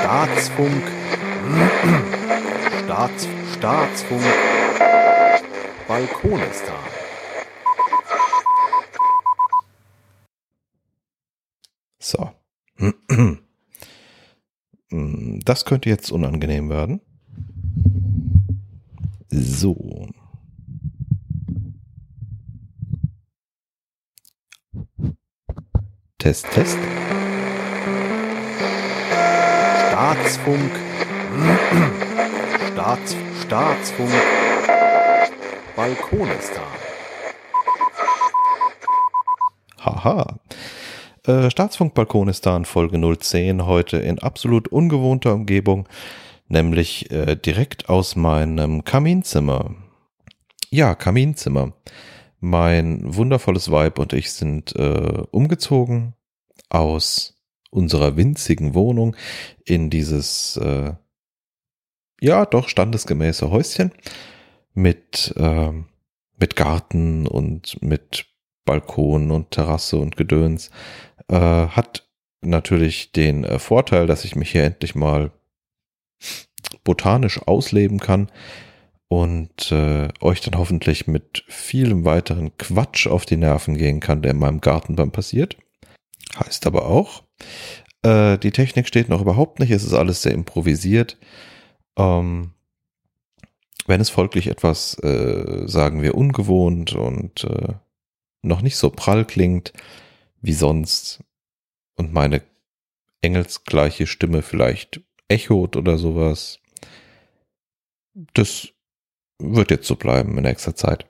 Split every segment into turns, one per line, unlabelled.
Staatsfunk. Staats, Staatsfunk. Balkonistan.
So. Das könnte jetzt unangenehm werden. So. Test, Test.
Staatsfunk. Staats, Staatsfunk. Balkonistan.
Haha. Äh, Staatsfunk Balkonistan Folge 010 heute in absolut ungewohnter Umgebung, nämlich äh, direkt aus meinem Kaminzimmer. Ja, Kaminzimmer. Mein wundervolles Weib und ich sind äh, umgezogen aus unserer winzigen Wohnung in dieses, äh, ja, doch standesgemäße Häuschen mit, äh, mit Garten und mit Balkon und Terrasse und Gedöns. Äh, hat natürlich den äh, Vorteil, dass ich mich hier endlich mal botanisch ausleben kann und äh, euch dann hoffentlich mit vielem weiteren Quatsch auf die Nerven gehen kann, der in meinem Garten dann passiert. Heißt aber auch, äh, die Technik steht noch überhaupt nicht, es ist alles sehr improvisiert. Ähm, wenn es folglich etwas, äh, sagen wir, ungewohnt und äh, noch nicht so prall klingt wie sonst und meine engelsgleiche Stimme vielleicht echot oder sowas, das wird jetzt so bleiben in nächster Zeit.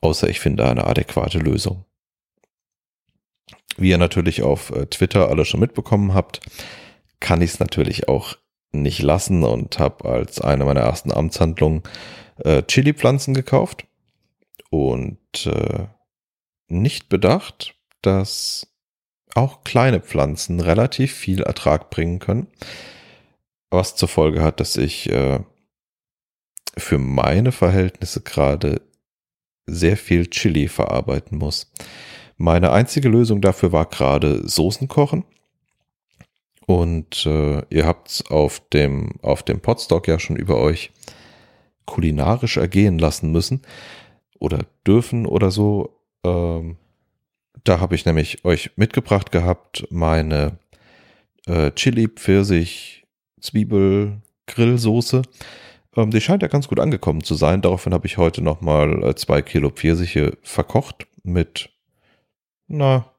Außer ich finde eine adäquate Lösung. Wie ihr natürlich auf äh, Twitter alle schon mitbekommen habt, kann ich es natürlich auch nicht lassen und habe als eine meiner ersten Amtshandlungen äh, Chili-Pflanzen gekauft und äh, nicht bedacht, dass auch kleine Pflanzen relativ viel Ertrag bringen können, was zur Folge hat, dass ich äh, für meine Verhältnisse gerade sehr viel Chili verarbeiten muss. Meine einzige Lösung dafür war gerade Soßen kochen. Und äh, ihr habt auf dem, auf dem Podstock ja schon über euch kulinarisch ergehen lassen müssen oder dürfen oder so. Ähm, da habe ich nämlich euch mitgebracht gehabt meine äh, Chili, Pfirsich, Zwiebel, Grillsoße. Ähm, die scheint ja ganz gut angekommen zu sein. Daraufhin habe ich heute nochmal äh, zwei Kilo Pfirsiche verkocht mit, na,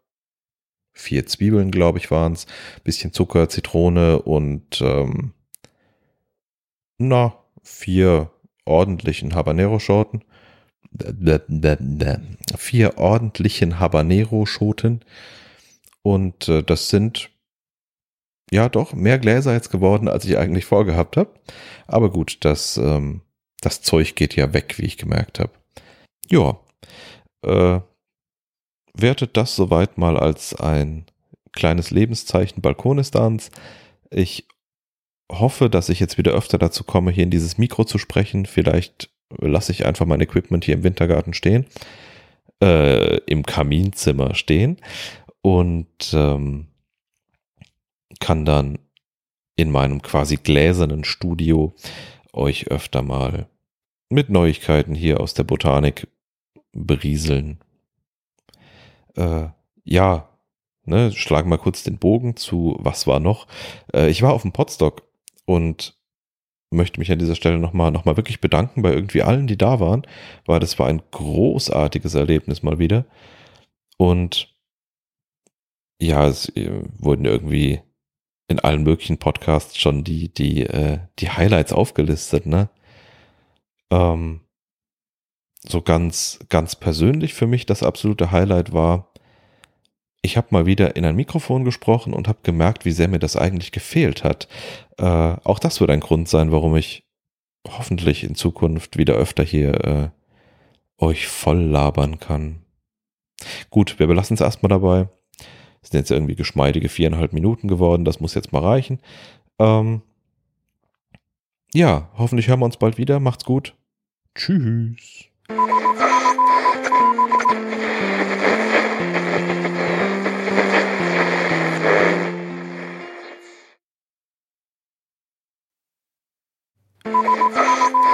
vier Zwiebeln, glaube ich, waren es. Bisschen Zucker, Zitrone und, ähm, na, vier ordentlichen Habanero-Schoten. Vier ordentlichen Habanero-Schoten. Und äh, das sind ja doch mehr Gläser jetzt geworden, als ich eigentlich vorgehabt habe. Aber gut, das, ähm, das Zeug geht ja weg, wie ich gemerkt habe. Ja, äh, wertet das soweit mal als ein kleines Lebenszeichen Balkonistans. Ich hoffe, dass ich jetzt wieder öfter dazu komme, hier in dieses Mikro zu sprechen. Vielleicht lasse ich einfach mein Equipment hier im Wintergarten stehen, äh, im Kaminzimmer stehen und ähm, kann dann in meinem quasi gläsernen Studio euch öfter mal mit Neuigkeiten hier aus der Botanik berieseln. Äh, ja, ne, schlagen mal kurz den Bogen zu, was war noch? Äh, ich war auf dem Podstock und möchte mich an dieser Stelle nochmal noch mal wirklich bedanken bei irgendwie allen, die da waren, weil das war ein großartiges Erlebnis mal wieder. Und ja, es äh, wurden irgendwie in allen möglichen Podcasts schon die, die, äh, die Highlights aufgelistet, ne? Ähm, so ganz, ganz persönlich für mich das absolute Highlight war, ich habe mal wieder in ein Mikrofon gesprochen und habe gemerkt, wie sehr mir das eigentlich gefehlt hat. Äh, auch das wird ein Grund sein, warum ich hoffentlich in Zukunft wieder öfter hier äh, euch voll labern kann. Gut, wir belassen es erstmal dabei. Es sind jetzt irgendwie geschmeidige viereinhalb Minuten geworden. Das muss jetzt mal reichen. Ähm, ja, hoffentlich hören wir uns bald wieder. Macht's gut. Tschüss. Thank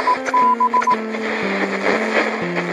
you.